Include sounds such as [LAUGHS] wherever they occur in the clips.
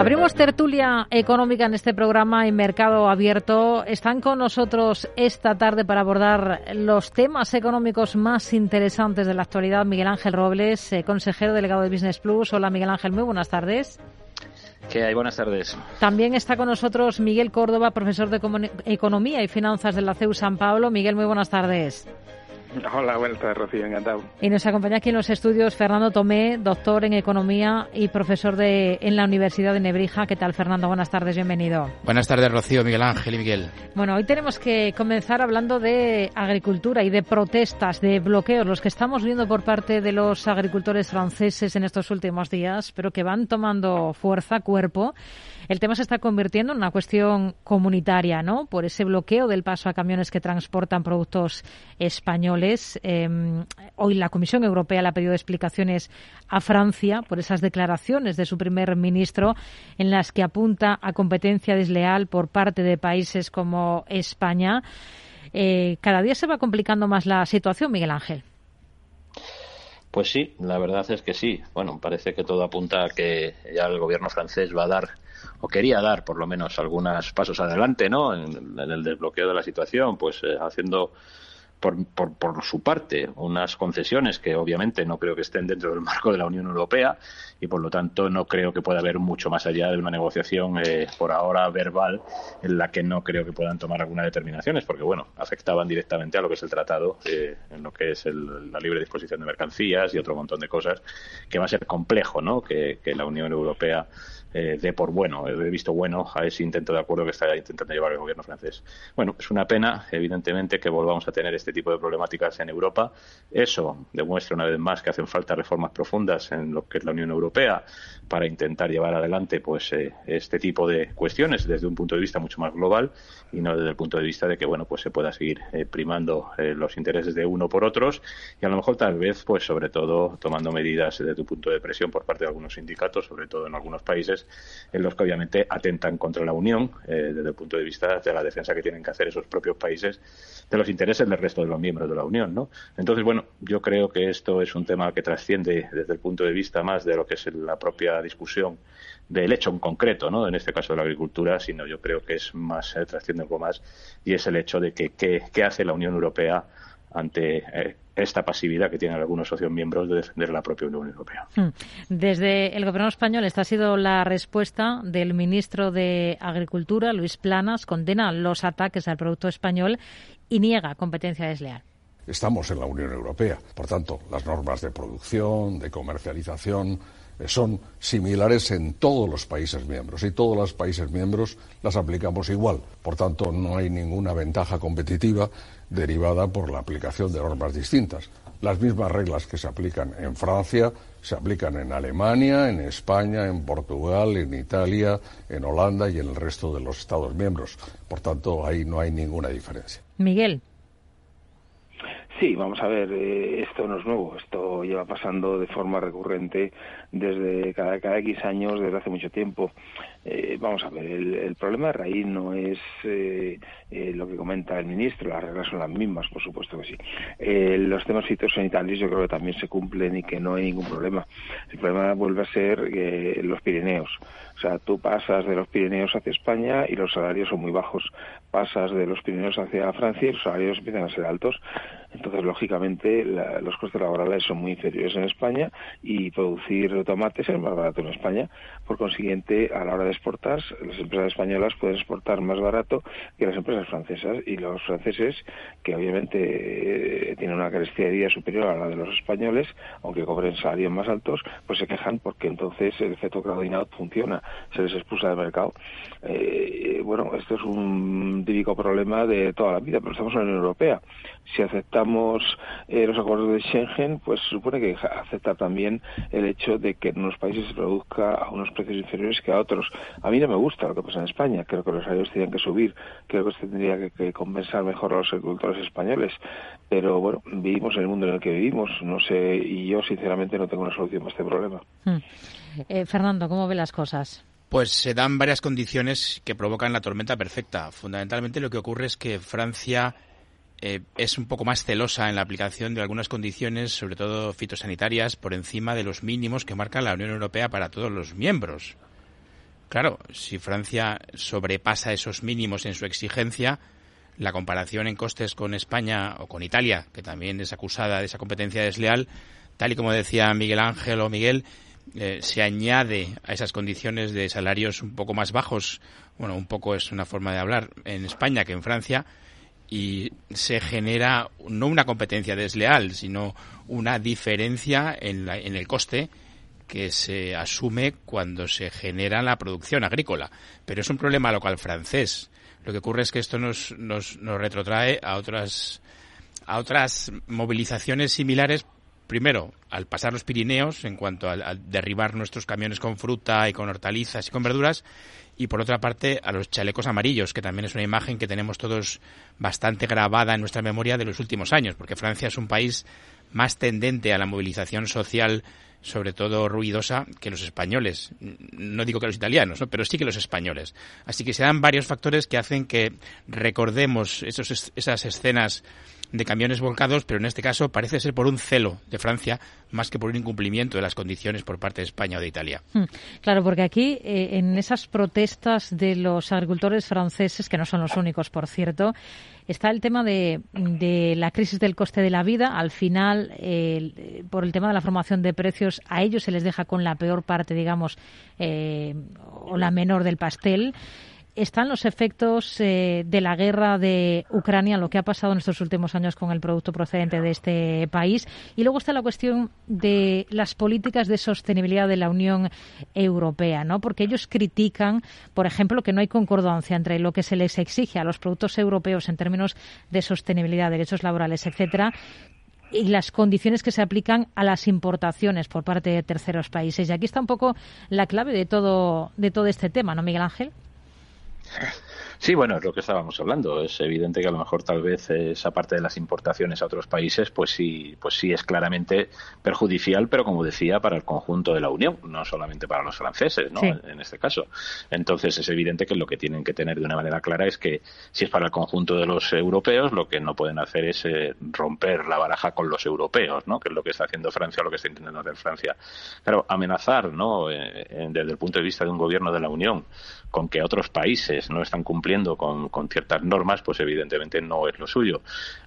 Abrimos tertulia económica en este programa en Mercado Abierto. Están con nosotros esta tarde para abordar los temas económicos más interesantes de la actualidad Miguel Ángel Robles, eh, consejero delegado de Business Plus. Hola Miguel Ángel, muy buenas tardes. ¿Qué hay? Buenas tardes. También está con nosotros Miguel Córdoba, profesor de Economía y Finanzas de la CEU San Pablo. Miguel, muy buenas tardes. [LAUGHS] Hola, buenas tardes, Rocío, encantado. Y nos acompaña aquí en los estudios Fernando Tomé, doctor en Economía y profesor de, en la Universidad de Nebrija. ¿Qué tal, Fernando? Buenas tardes, bienvenido. Buenas tardes, Rocío, Miguel Ángel y Miguel. Bueno, hoy tenemos que comenzar hablando de agricultura y de protestas, de bloqueos, los que estamos viendo por parte de los agricultores franceses en estos últimos días, pero que van tomando fuerza, cuerpo. El tema se está convirtiendo en una cuestión comunitaria, ¿no? Por ese bloqueo del paso a camiones que transportan productos españoles. Em, hoy la Comisión Europea le ha pedido explicaciones a Francia por esas declaraciones de su primer ministro en las que apunta a competencia desleal por parte de países como España. Eh, cada día se va complicando más la situación, Miguel Ángel. Pues sí, la verdad es que sí. Bueno, parece que todo apunta a que ya el gobierno francés va a dar o quería dar por lo menos algunos pasos adelante ¿no? en, el desbloqueo de la situación, pues eh, haciendo por, por, su parte unas concesiones que obviamente no creo que estén dentro del marco de la Unión Europea y por lo tanto no creo que pueda haber mucho más allá de una negociación eh, por ahora verbal en la que no creo que puedan tomar algunas determinaciones porque bueno afectaban directamente a lo que es el tratado eh, en lo que es la libre disposición de mercancías y otro montón de cosas que va a ser complejo ¿no? que la Unión Europea eh, de por bueno, he visto bueno a ese intento de acuerdo que está intentando llevar el gobierno francés. Bueno, es una pena, evidentemente, que volvamos a tener este tipo de problemáticas en Europa. Eso demuestra una vez más que hacen falta reformas profundas en lo que es la Unión Europea para intentar llevar adelante pues eh, este tipo de cuestiones desde un punto de vista mucho más global y no desde el punto de vista de que bueno pues se pueda seguir eh, primando los intereses de uno por otros y a lo mejor tal vez pues sobre todo tomando medidas desde un punto de presión por parte de algunos sindicatos sobre todo en algunos países en los que obviamente atentan contra la Unión eh, desde el punto de vista de la defensa que tienen que hacer esos propios países de los intereses del resto de los miembros de la Unión. ¿no? Entonces, bueno, yo creo que esto es un tema que trasciende desde el punto de vista más de lo que es la propia discusión del hecho en concreto, ¿no? en este caso de la agricultura, sino yo creo que es más, eh, trasciende un poco más, y es el hecho de que qué hace la Unión Europea ante eh, esta pasividad que tienen algunos socios miembros de defender la propia Unión Europea. Hmm. Desde el Gobierno español, esta ha sido la respuesta del ministro de Agricultura, Luis Planas, condena los ataques al producto español y niega competencia desleal. Estamos en la Unión Europea, por tanto, las normas de producción, de comercialización, son similares en todos los países miembros y todos los países miembros las aplicamos igual. Por tanto, no hay ninguna ventaja competitiva derivada por la aplicación de normas distintas. Las mismas reglas que se aplican en Francia se aplican en Alemania, en España, en Portugal, en Italia, en Holanda y en el resto de los Estados miembros. Por tanto, ahí no hay ninguna diferencia. Miguel. Sí, vamos a ver, eh, esto no es nuevo, esto lleva pasando de forma recurrente desde cada, cada X años, desde hace mucho tiempo. Eh, vamos a ver, el, problema de raíz no es eh, lo que comenta el ministro, las reglas son las mismas, por supuesto que sí. los temas fitosanitarios yo creo que también se cumplen y que no hay ningún problema. El problema vuelve a ser los Pirineos. O sea, tú pasas de los Pirineos hacia España y los salarios son muy bajos. Pasas de los Pirineos hacia Francia y los salarios empiezan a ser altos. Entonces, lógicamente, los costes laborales son muy inferiores en España y producir tomates es más barato en España. Por consiguiente, a la hora de exportar, las empresas españolas pueden exportar más barato que las empresas francesas y los franceses, que obviamente eh, tienen una carestía superior a la de los españoles, aunque cobren salarios más altos, pues se quejan porque entonces el efecto crowding funciona se les expulsa del mercado. Eh, bueno, esto es un típico problema de toda la vida, pero estamos en la Unión Europea. Si aceptamos eh, los acuerdos de Schengen, pues supone que aceptar también el hecho de que en unos países se produzca a unos precios inferiores que a otros. A mí no me gusta lo que pasa en España. Creo que los salarios tendrían que subir. Creo que se tendría que, compensar mejor a los agricultores españoles. Pero bueno, vivimos en el mundo en el que vivimos. No sé, y yo sinceramente no tengo una solución para este problema. Hmm. Eh, Fernando, ¿cómo ve las cosas? Pues se dan varias condiciones que provocan la tormenta perfecta. Fundamentalmente lo que ocurre es que Francia eh, es un poco más celosa en la aplicación de algunas condiciones, sobre todo fitosanitarias, por encima de los mínimos que marca la Unión Europea para todos los miembros. Claro, si Francia sobrepasa esos mínimos en su exigencia, la comparación en costes con España o con Italia, que también es acusada de esa competencia desleal, tal y como decía Miguel Ángel o Miguel, eh, se añade a esas condiciones de salarios un poco más bajos, bueno, un poco es una forma de hablar, en España que en Francia, y se genera no una competencia desleal, sino una diferencia en, en el coste que se asume cuando se genera la producción agrícola. Pero es un problema local francés. Lo que ocurre es que esto nos, nos, nos retrotrae a otras, a otras movilizaciones similares primero, al pasar los Pirineos, en cuanto a, derribar nuestros camiones con fruta y con hortalizas y con verduras, y por otra parte a los chalecos amarillos, que también es una imagen que tenemos todos bastante grabada en nuestra memoria de los últimos años, porque Francia es un país más tendente a la movilización social sobre todo ruidosa que los españoles. No digo que los italianos, pero sí que los españoles. Así que se dan varios factores que hacen que recordemos esos, esas escenas de camiones volcados, pero en este caso parece ser por un celo de Francia más que por un incumplimiento de las condiciones por parte de España o de Italia. Hmm. Claro, porque aquí eh, en esas protestas de los agricultores franceses, que no son los únicos, por cierto, está el tema de, la crisis del coste de la vida. Al final, por el tema de la formación de precios, a ellos se les deja con la peor parte, digamos, eh, o la menor del pastel están los efectos eh, de la guerra de Ucrania, lo que ha pasado en estos últimos años con el producto procedente de este país. Y luego está la cuestión de las políticas de sostenibilidad de la Unión Europea, ¿no? Porque ellos critican, por ejemplo, que no hay concordancia entre lo que se les exige a los productos europeos en términos de sostenibilidad, derechos laborales, etcétera, y las condiciones que se aplican a las importaciones por parte de terceros países. Y aquí está un poco la clave de todo, de todo este tema, ¿no, Miguel Ángel? Sí, bueno, es lo que estábamos hablando. Es evidente que a lo mejor tal vez esa parte de las importaciones a otros países, pues sí, pues sí es claramente perjudicial, pero como decía, para el conjunto de la Unión, no solamente para los franceses, ¿no? En este caso. Entonces es evidente que lo que tienen que tener de una manera clara es que si es para el conjunto de los europeos, lo que no pueden hacer es eh, romper la baraja con los europeos, ¿no? Que es lo que está haciendo Francia, o lo que está intentando hacer Francia. Claro, amenazar, ¿no? Eh, desde el punto de vista de un gobierno de la Unión con que otros países no están cumpliendo con, con, ciertas normas, pues evidentemente no es lo suyo.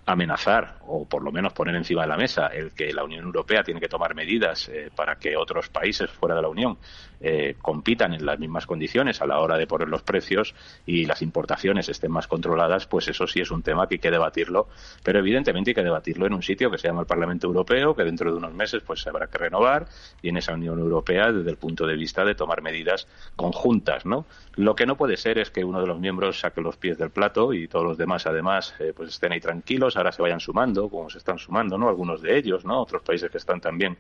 Amenazar, o por lo menos poner encima de la mesa, el que la Unión Europea tiene que tomar medidas eh, para que otros países fuera de la Unión eh, compitan en las mismas condiciones a la hora de poner los precios y las importaciones estén más controladas, pues eso sí es un tema que hay que debatirlo, pero evidentemente hay que debatirlo en un sitio que se llama el Parlamento Europeo, que dentro de unos meses pues se habrá que renovar y en esa Unión Europea desde el punto de vista de tomar medidas conjuntas, ¿no? Lo que no puede ser es que uno de los miembros saque los pies del plato y todos los demás, además, eh, pues estén ahí tranquilos, ahora se vayan sumando, como se están sumando, ¿no? Algunos de ellos, ¿no? Otros países que están también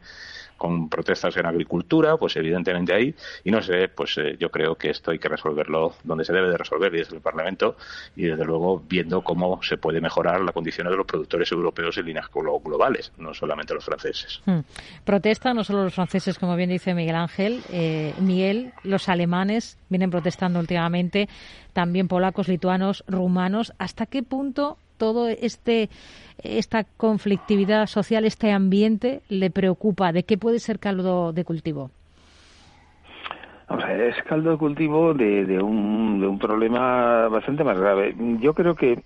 con protestas en agricultura, pues evidentemente ahí. Y no sé, pues eh, yo creo que esto hay que resolverlo donde se debe de resolver, y desde el Parlamento, y desde luego viendo cómo se puede mejorar la condición de los productores europeos en líneas globales, no solamente los franceses. Hmm. Protesta no solo los franceses, como bien dice Miguel Ángel, eh, Miguel, los alemanes vienen protestando últimamente, también polacos, lituanos, rumanos. ¿Hasta qué punto todo este esta conflictividad social, este ambiente, le preocupa? ¿De qué puede ser caldo de cultivo? es caldo de cultivo de, de, un, de un problema bastante más grave. Yo creo que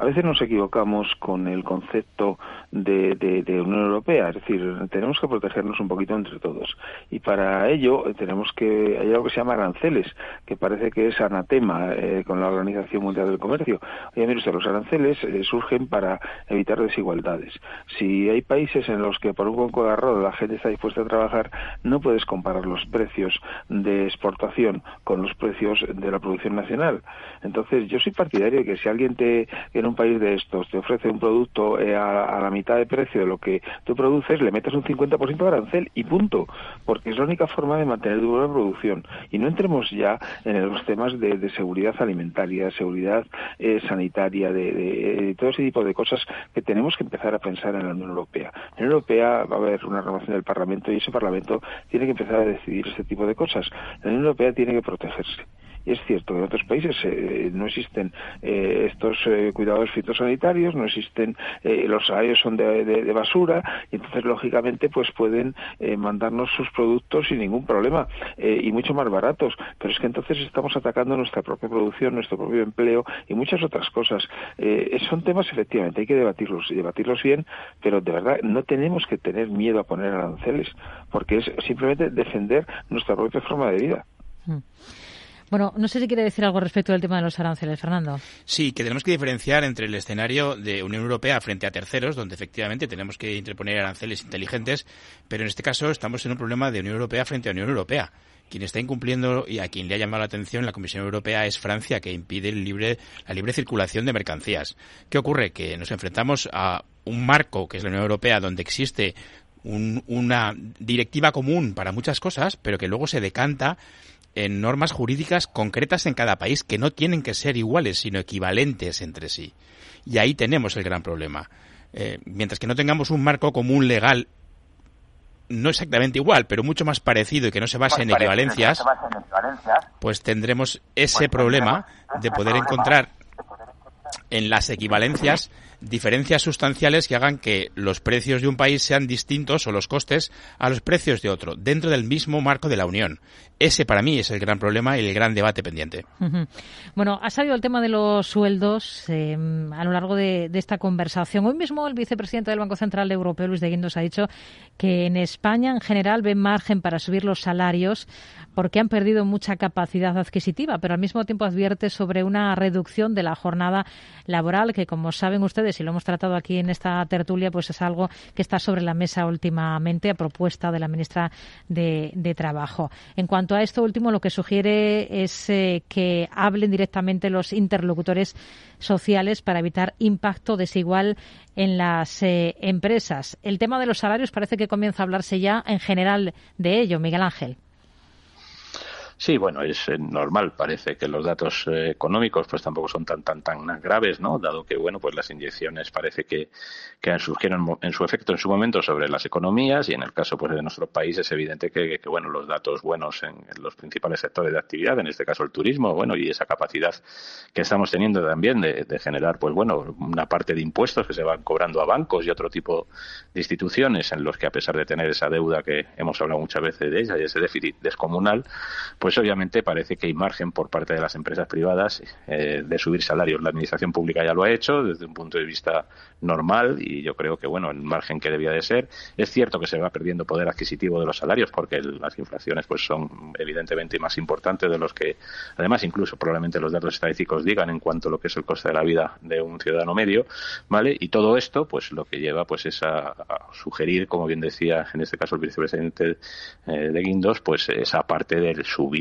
a veces nos equivocamos con el concepto de, de, Unión Europea, es decir, tenemos que protegernos un poquito entre todos. Y para ello eh, tenemos que, hay algo que se llama aranceles, que parece que es anatema eh, con la Organización Mundial del Comercio. Oye, mire usted, los aranceles eh, surgen para evitar desigualdades. Si hay países en los que por un poco de la gente está dispuesta a trabajar, no puedes comparar los precios de exportación con los precios de la producción nacional. Entonces, yo soy partidario de que si alguien te, un país de estos te ofrece un producto eh, a, la mitad de precio de lo que tú produces, le metes un 50% de arancel y punto, porque es la única forma de mantener tu producción. Y no entremos ya en los temas de, seguridad alimentaria, seguridad eh, sanitaria, de, todo ese tipo de cosas que tenemos que empezar a pensar en la Unión Europea. En la Unión Europea va a haber una renovación del Parlamento y ese Parlamento tiene que empezar a decidir ese tipo de cosas. La Unión Europea tiene que protegerse Es cierto que en otros países eh, no existen eh, estos eh, cuidados fitosanitarios, no existen, los salarios son de, basura, y entonces, lógicamente, pues pueden mandarnos sus productos sin ningún problema y mucho más baratos. Pero es que entonces estamos atacando nuestra propia producción, nuestro propio empleo y muchas otras cosas. son temas, efectivamente, hay que debatirlos y debatirlos bien, pero de verdad no tenemos que tener miedo a poner aranceles, porque es simplemente defender nuestra propia forma de vida. Mm. Bueno, no sé si quiere decir algo respecto del tema de los aranceles, Fernando. Sí, que tenemos que diferenciar entre el escenario de Unión Europea frente a terceros, donde efectivamente tenemos que interponer aranceles inteligentes, pero en este caso estamos en un problema de Unión Europea frente a Unión Europea. Quien está incumpliendo y a quien le ha llamado la atención la Comisión Europea es Francia, que impide la libre circulación de mercancías. ¿Qué ocurre? Que nos enfrentamos a un marco, que es la Unión Europea, donde existe una directiva común para muchas cosas, pero que luego se decanta en normas jurídicas concretas en cada país que no tienen que ser iguales, sino equivalentes entre sí. Y ahí tenemos el gran problema. Eh, mientras que no tengamos un marco común legal no exactamente igual, pero mucho más parecido y que no se base, en, equivalencias, pues tendremos ese pues problema de poder encontrar en las equivalencias diferencias sustanciales que hagan que los precios de un país sean distintos o los costes a los precios de otro, dentro del mismo marco de la Unión. Ese para mí es el gran problema y el gran debate pendiente. Bueno, ha salido el tema de los sueldos em, a lo largo de, esta conversación. Hoy mismo el vicepresidente del Banco Central Europeo, Luis de Guindos, ha dicho que en España en general ven margen para subir los salarios porque han perdido mucha capacidad adquisitiva, pero al mismo tiempo advierte sobre una reducción de la jornada laboral que, como saben ustedes, y lo hemos tratado aquí en esta tertulia, pues es algo que está sobre la mesa últimamente a propuesta de la ministra de, Trabajo. En cuanto a esto último, lo que sugiere es eh, que hablen directamente los interlocutores sociales para evitar impacto desigual en las eh, empresas. El tema de los salarios parece que comienza a hablarse ya en general de ello, Miguel Ángel. Sí, bueno, es eh, normal. Parece que los datos eh, económicos pues tampoco son tan tan tan graves, ¿no? Dado que bueno, pues las inyecciones parece que, que surgieron en su efecto en su momento sobre las economías y en el caso pues de nuestro país es evidente que, bueno los datos buenos en, los principales sectores de actividad, en este caso el turismo, bueno y esa capacidad que estamos teniendo también de, de generar pues bueno una parte de impuestos que se van cobrando a bancos y otro tipo de instituciones en los que a pesar de tener esa deuda que hemos hablado muchas veces de ella y ese déficit descomunal, pues pues obviamente parece que hay margen por parte de las empresas privadas eh, de subir salarios. La administración pública ya lo ha hecho desde un punto de vista normal y yo creo que, bueno, el margen que debía de ser. Es cierto que se va perdiendo poder adquisitivo de los salarios porque las inflaciones pues son evidentemente más importantes de los que, además, incluso probablemente los datos estadísticos digan en cuanto a lo que es el coste de la vida de un ciudadano medio, ¿vale? Y todo esto, pues lo que lleva pues es a, sugerir, como bien decía en este caso el vicepresidente eh, de Guindos, pues esa parte del subir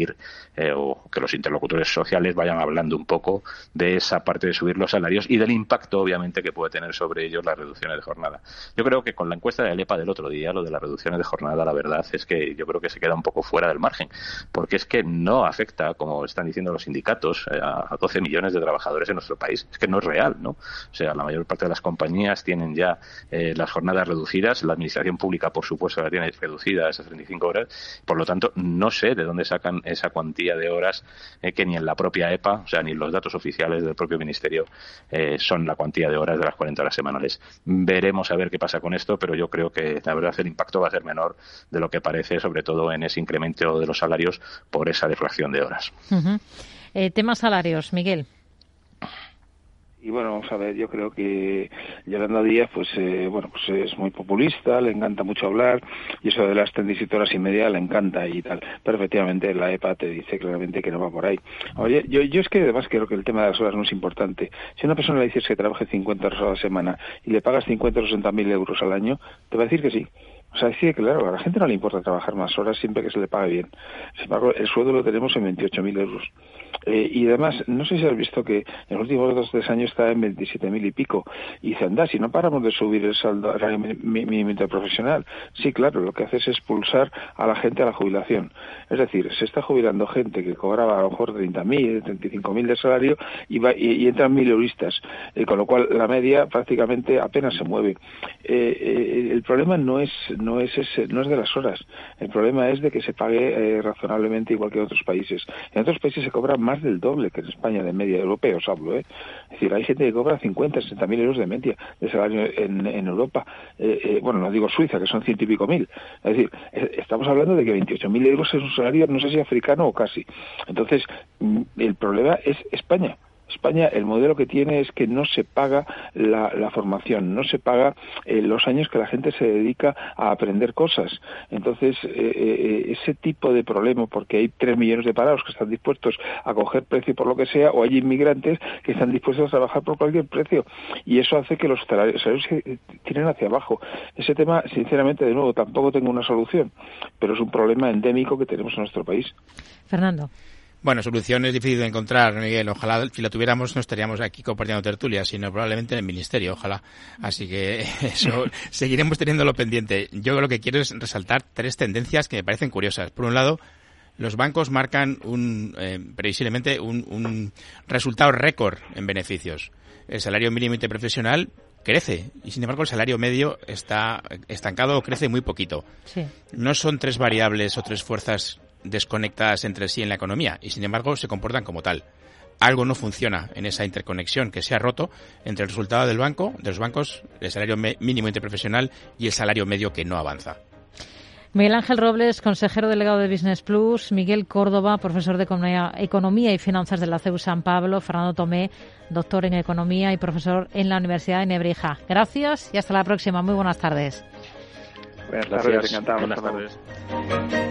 eh, o que los interlocutores sociales vayan hablando un poco de esa parte de subir los salarios y del impacto, obviamente, que puede tener sobre ellos las reducciones de jornada. Yo creo que con la encuesta de EPA del otro día, lo de las reducciones de jornada, la verdad es que yo creo que se queda un poco fuera del margen, porque es que no afecta, como están diciendo los sindicatos, eh, a 12 millones de trabajadores en nuestro país. Es que no es real, ¿no? O sea, la mayor parte de las compañías tienen ya eh, las jornadas reducidas, la administración pública, por supuesto, la tiene reducida a esas 35 horas, por lo tanto, no sé de dónde sacan esa cuantía de horas eh, que ni en la propia EPA, o sea, ni los datos oficiales del propio Ministerio eh, son la cuantía de horas de las 40 horas semanales. Veremos a ver qué pasa con esto, pero yo creo que la verdad el impacto va a ser menor de lo que parece, sobre todo en ese incremento de los salarios por esa deflación de horas. Eh, temas salarios, Miguel. Y bueno, vamos a ver, yo creo que Yolanda Díaz, pues eh, bueno, pues es muy populista, le encanta mucho hablar, y eso de las 37 horas y media le encanta y tal. Pero efectivamente la EPA te dice claramente que no va por ahí. Oye, yo, yo es que además creo que el tema de las horas no es importante. Si una persona le dices que trabaje 50 horas a la semana y le pagas 50 o 60 mil euros al año, te va a decir que sí. O sea, sí, claro, a la gente no le importa trabajar más horas siempre que se le pague bien. Sin embargo, el sueldo lo tenemos en 28.000 euros. Eh, y además, no sé si has visto que en los últimos dos o tres años está en 27.000 y pico. Y dice, anda, si no paramos de subir el saldo mínimo profesional. Sí, claro, lo que hace es expulsar a la gente a la jubilación. Es decir, se está jubilando gente que cobraba a lo mejor 30.000, 35.000 de salario y, va, y, entran mil euristas. Eh, con lo cual, la media prácticamente apenas se mueve. Eh, el problema no es no es ese, no es de las horas. El problema es de que se pague eh, razonablemente igual que en otros países. En otros países se cobra más del doble que en España de media, europeos hablo. ¿eh? Es decir, hay gente que cobra 50, 60 mil euros de media de salario en, Europa. Eh, eh, bueno, no digo Suiza, que son ciento y pico mil. Es decir, estamos hablando de que 28 mil euros es un salario, no sé si africano o casi. Entonces, mm, el problema es España. España el modelo que tiene es que no se paga la, formación, no se paga eh, los años que la gente se dedica a aprender cosas. Entonces, eh, eh, ese tipo de problema, porque hay tres millones de parados que están dispuestos a coger precio por lo que sea, o hay inmigrantes que están dispuestos a trabajar por cualquier precio, y eso hace que los salarios se tiren hacia abajo. Ese tema, sinceramente, de nuevo, tampoco tengo una solución, pero es un problema endémico que tenemos en nuestro país. Fernando. Bueno, solución es difícil de encontrar, Miguel. Ojalá si la tuviéramos no estaríamos aquí compartiendo tertulia, sino probablemente en el ministerio, ojalá. Así que [LAUGHS] eso [LAUGHS] seguiremos teniéndolo pendiente. Yo lo que quiero es resaltar tres tendencias que me parecen curiosas. Por un lado, los bancos marcan un, eh, previsiblemente un, un resultado récord en beneficios. El salario mínimo interprofesional crece y sin embargo el salario medio está estancado o crece muy poquito. Sí. No son tres variables o tres fuerzas desconectadas entre sí en la economía y sin embargo se comportan como tal. Algo no funciona en esa interconexión que se ha roto entre el resultado del banco, de los bancos, el salario mínimo interprofesional y el salario medio que no avanza. Miguel Ángel Robles, consejero delegado de Business Plus, Miguel Córdoba, profesor de Economía y Finanzas de la CEU San Pablo, Fernando Tomé, doctor en Economía y profesor en la Universidad de Nebrija. Gracias y hasta la próxima. Muy buenas tardes. Buenas tardes, Buenas tardes.